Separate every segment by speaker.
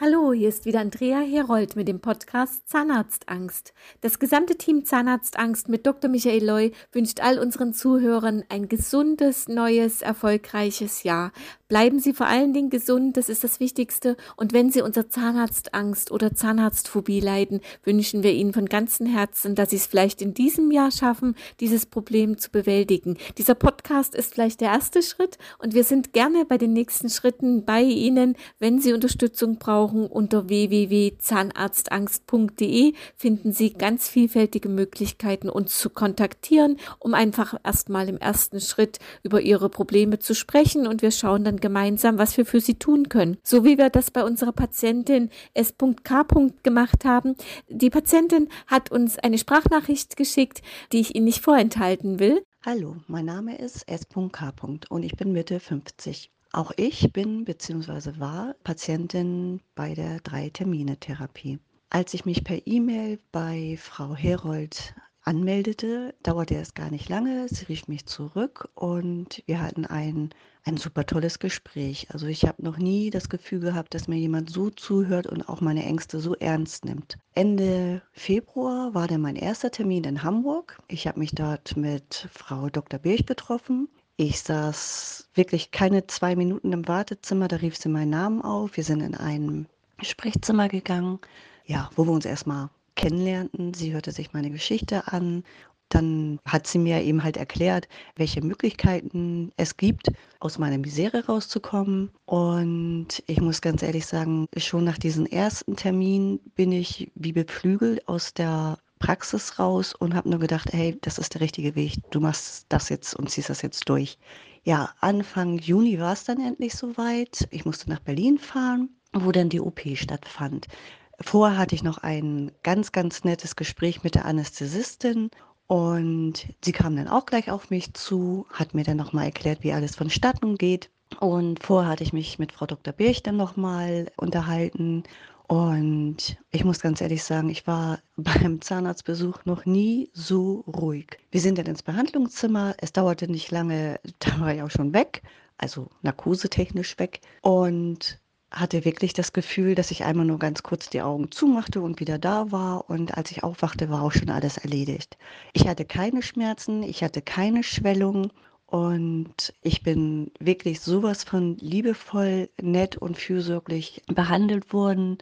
Speaker 1: Hallo, hier ist wieder Andrea Herold mit dem Podcast Zahnarztangst. Das gesamte Team Zahnarztangst mit Dr. Michael Loy wünscht all unseren Zuhörern ein gesundes, neues, erfolgreiches Jahr. Bleiben Sie vor allen Dingen gesund, das ist das Wichtigste. Und wenn Sie unter Zahnarztangst oder Zahnarztphobie leiden, wünschen wir Ihnen von ganzem Herzen, dass Sie es vielleicht in diesem Jahr schaffen, dieses Problem zu bewältigen. Dieser Podcast ist vielleicht der erste Schritt und wir sind gerne bei den nächsten Schritten bei Ihnen. Wenn Sie Unterstützung brauchen, unter www.zahnarztangst.de finden Sie ganz vielfältige Möglichkeiten, uns zu kontaktieren, um einfach erstmal im ersten Schritt über Ihre Probleme zu sprechen und wir schauen dann gemeinsam, was wir für sie tun können. So wie wir das bei unserer Patientin S.K. gemacht haben. Die Patientin hat uns eine Sprachnachricht geschickt, die ich Ihnen nicht vorenthalten will.
Speaker 2: Hallo, mein Name ist S.K. und ich bin Mitte 50. Auch ich bin bzw. war Patientin bei der Drei-Termine-Therapie. Als ich mich per E-Mail bei Frau Herold anmeldete, dauerte es gar nicht lange. Sie rief mich zurück und wir hatten ein, ein super tolles Gespräch. Also ich habe noch nie das Gefühl gehabt, dass mir jemand so zuhört und auch meine Ängste so ernst nimmt. Ende Februar war dann mein erster Termin in Hamburg. Ich habe mich dort mit Frau Dr. Birch getroffen. Ich saß wirklich keine zwei Minuten im Wartezimmer, da rief sie meinen Namen auf. Wir sind in ein Sprechzimmer gegangen, ja, wo wir uns erstmal kennenlernten. Sie hörte sich meine Geschichte an. Dann hat sie mir eben halt erklärt, welche Möglichkeiten es gibt, aus meiner Misere rauszukommen. Und ich muss ganz ehrlich sagen, schon nach diesem ersten Termin bin ich wie beflügelt aus der Praxis raus und habe nur gedacht, hey, das ist der richtige Weg. Du machst das jetzt und ziehst das jetzt durch. Ja, Anfang Juni war es dann endlich soweit. Ich musste nach Berlin fahren, wo dann die OP stattfand. Vorher hatte ich noch ein ganz, ganz nettes Gespräch mit der Anästhesistin und sie kam dann auch gleich auf mich zu, hat mir dann nochmal erklärt, wie alles vonstatten geht. Und vorher hatte ich mich mit Frau Dr. Birch dann nochmal unterhalten. Und ich muss ganz ehrlich sagen, ich war beim Zahnarztbesuch noch nie so ruhig. Wir sind dann ins Behandlungszimmer. Es dauerte nicht lange, da war ich auch schon weg, also narkosetechnisch weg. Und hatte wirklich das Gefühl, dass ich einmal nur ganz kurz die Augen zumachte und wieder da war. Und als ich aufwachte, war auch schon alles erledigt. Ich hatte keine Schmerzen, ich hatte keine Schwellung. Und ich bin wirklich sowas von liebevoll, nett und fürsorglich behandelt worden.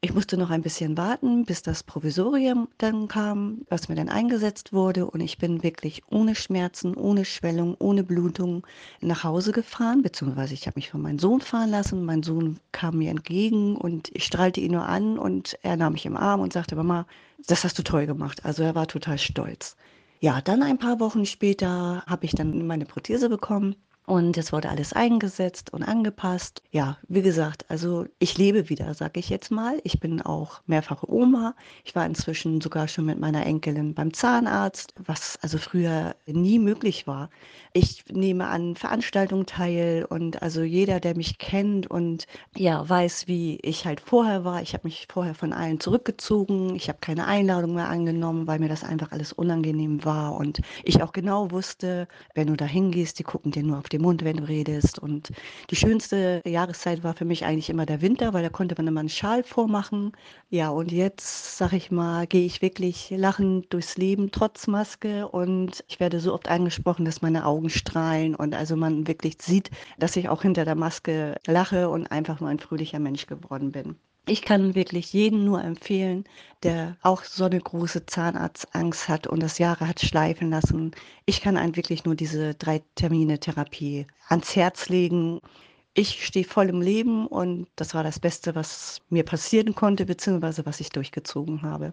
Speaker 2: Ich musste noch ein bisschen warten, bis das Provisorium dann kam, was mir dann eingesetzt wurde. Und ich bin wirklich ohne Schmerzen, ohne Schwellung, ohne Blutung nach Hause gefahren, beziehungsweise ich habe mich von meinem Sohn fahren lassen. Mein Sohn kam mir entgegen und ich strahlte ihn nur an und er nahm mich im Arm und sagte, Mama, das hast du toll gemacht. Also er war total stolz. Ja, dann ein paar Wochen später habe ich dann meine Prothese bekommen und es wurde alles eingesetzt und angepasst. Ja, wie gesagt, also ich lebe wieder, sage ich jetzt mal. Ich bin auch mehrfache Oma. Ich war inzwischen sogar schon mit meiner Enkelin beim Zahnarzt, was also früher nie möglich war. Ich nehme an Veranstaltungen teil und also jeder, der mich kennt und ja, weiß, wie ich halt vorher war. Ich habe mich vorher von allen zurückgezogen. Ich habe keine Einladung mehr angenommen, weil mir das einfach alles unangenehm war und ich auch genau wusste, wenn du da hingehst, die gucken dir nur auf den Mund, wenn du redest. Und die schönste Jahreszeit war für mich eigentlich immer der Winter, weil da konnte man immer einen Schal vormachen. Ja, und jetzt, sag ich mal, gehe ich wirklich lachend durchs Leben, trotz Maske. Und ich werde so oft angesprochen, dass meine Augen strahlen und also man wirklich sieht, dass ich auch hinter der Maske lache und einfach nur ein fröhlicher Mensch geworden bin. Ich kann wirklich jeden nur empfehlen, der auch so eine große Zahnarztangst hat und das Jahre hat schleifen lassen. Ich kann einem wirklich nur diese drei Termine Therapie ans Herz legen. Ich stehe voll im Leben und das war das Beste, was mir passieren konnte, beziehungsweise was ich durchgezogen habe.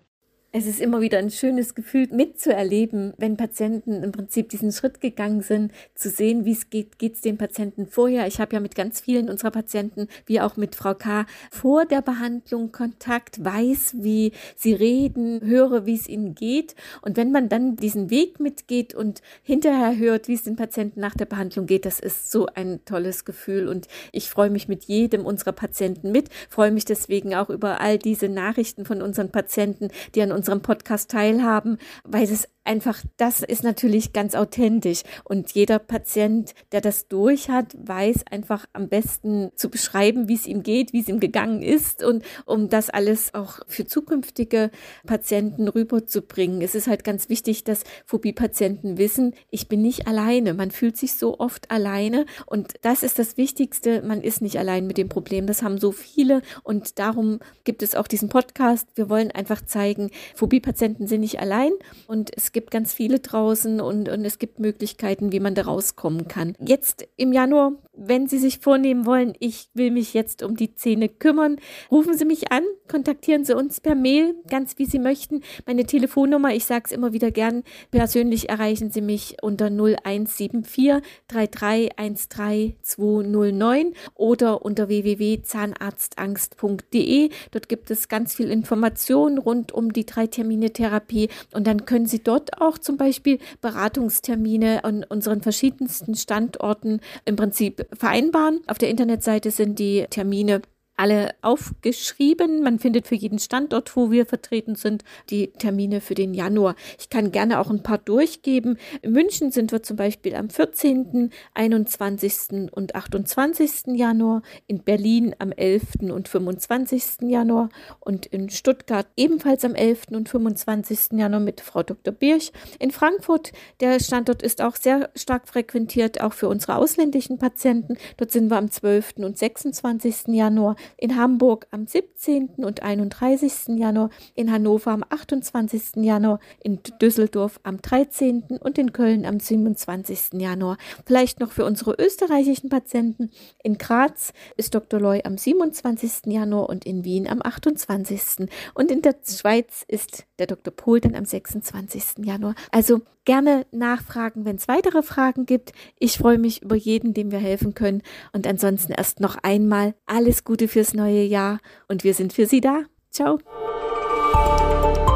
Speaker 1: Es ist immer wieder ein schönes Gefühl mitzuerleben, wenn Patienten im Prinzip diesen Schritt gegangen sind, zu sehen, wie es geht, geht es den Patienten vorher. Ich habe ja mit ganz vielen unserer Patienten, wie auch mit Frau K., vor der Behandlung Kontakt, weiß, wie sie reden, höre, wie es ihnen geht. Und wenn man dann diesen Weg mitgeht und hinterher hört, wie es den Patienten nach der Behandlung geht, das ist so ein tolles Gefühl. Und ich freue mich mit jedem unserer Patienten mit, freue mich deswegen auch über all diese Nachrichten von unseren Patienten, die an unserem Podcast teilhaben, weil es einfach, das ist natürlich ganz authentisch. Und jeder Patient, der das durch hat, weiß einfach am besten zu beschreiben, wie es ihm geht, wie es ihm gegangen ist und um das alles auch für zukünftige Patienten rüberzubringen. Es ist halt ganz wichtig, dass Phobie-Patienten wissen, ich bin nicht alleine. Man fühlt sich so oft alleine und das ist das Wichtigste. Man ist nicht allein mit dem Problem. Das haben so viele und darum gibt es auch diesen Podcast. Wir wollen einfach zeigen, Phobie-Patienten sind nicht allein und es gibt gibt ganz viele draußen und, und es gibt Möglichkeiten, wie man da rauskommen kann. Jetzt im Januar, wenn Sie sich vornehmen wollen, ich will mich jetzt um die Zähne kümmern, rufen Sie mich an, kontaktieren Sie uns per Mail, ganz wie Sie möchten. Meine Telefonnummer, ich sage es immer wieder gern, persönlich erreichen Sie mich unter 0174 3313 209 oder unter www.zahnarztangst.de. Dort gibt es ganz viel Informationen rund um die drei Termine Therapie und dann können Sie dort auch zum Beispiel Beratungstermine an unseren verschiedensten Standorten im Prinzip vereinbaren. Auf der Internetseite sind die Termine alle aufgeschrieben. Man findet für jeden Standort, wo wir vertreten sind, die Termine für den Januar. Ich kann gerne auch ein paar durchgeben. In München sind wir zum Beispiel am 14., 21. und 28. Januar, in Berlin am 11. und 25. Januar und in Stuttgart ebenfalls am 11. und 25. Januar mit Frau Dr. Birch. In Frankfurt, der Standort ist auch sehr stark frequentiert, auch für unsere ausländischen Patienten. Dort sind wir am 12. und 26. Januar in Hamburg am 17. und 31. Januar, in Hannover am 28. Januar, in Düsseldorf am 13. und in Köln am 27. Januar. Vielleicht noch für unsere österreichischen Patienten. In Graz ist Dr. Loy am 27. Januar und in Wien am 28. Und in der Schweiz ist der Dr. Pohl dann am 26. Januar. Also gerne nachfragen, wenn es weitere Fragen gibt. Ich freue mich über jeden, dem wir helfen können. Und ansonsten erst noch einmal alles Gute fürs neue Jahr und wir sind für Sie da. Ciao.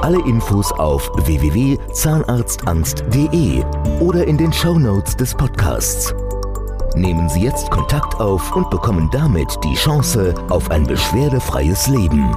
Speaker 3: Alle Infos auf www.zahnarztangst.de oder in den Show Notes des Podcasts. Nehmen Sie jetzt Kontakt auf und bekommen damit die Chance auf ein beschwerdefreies Leben.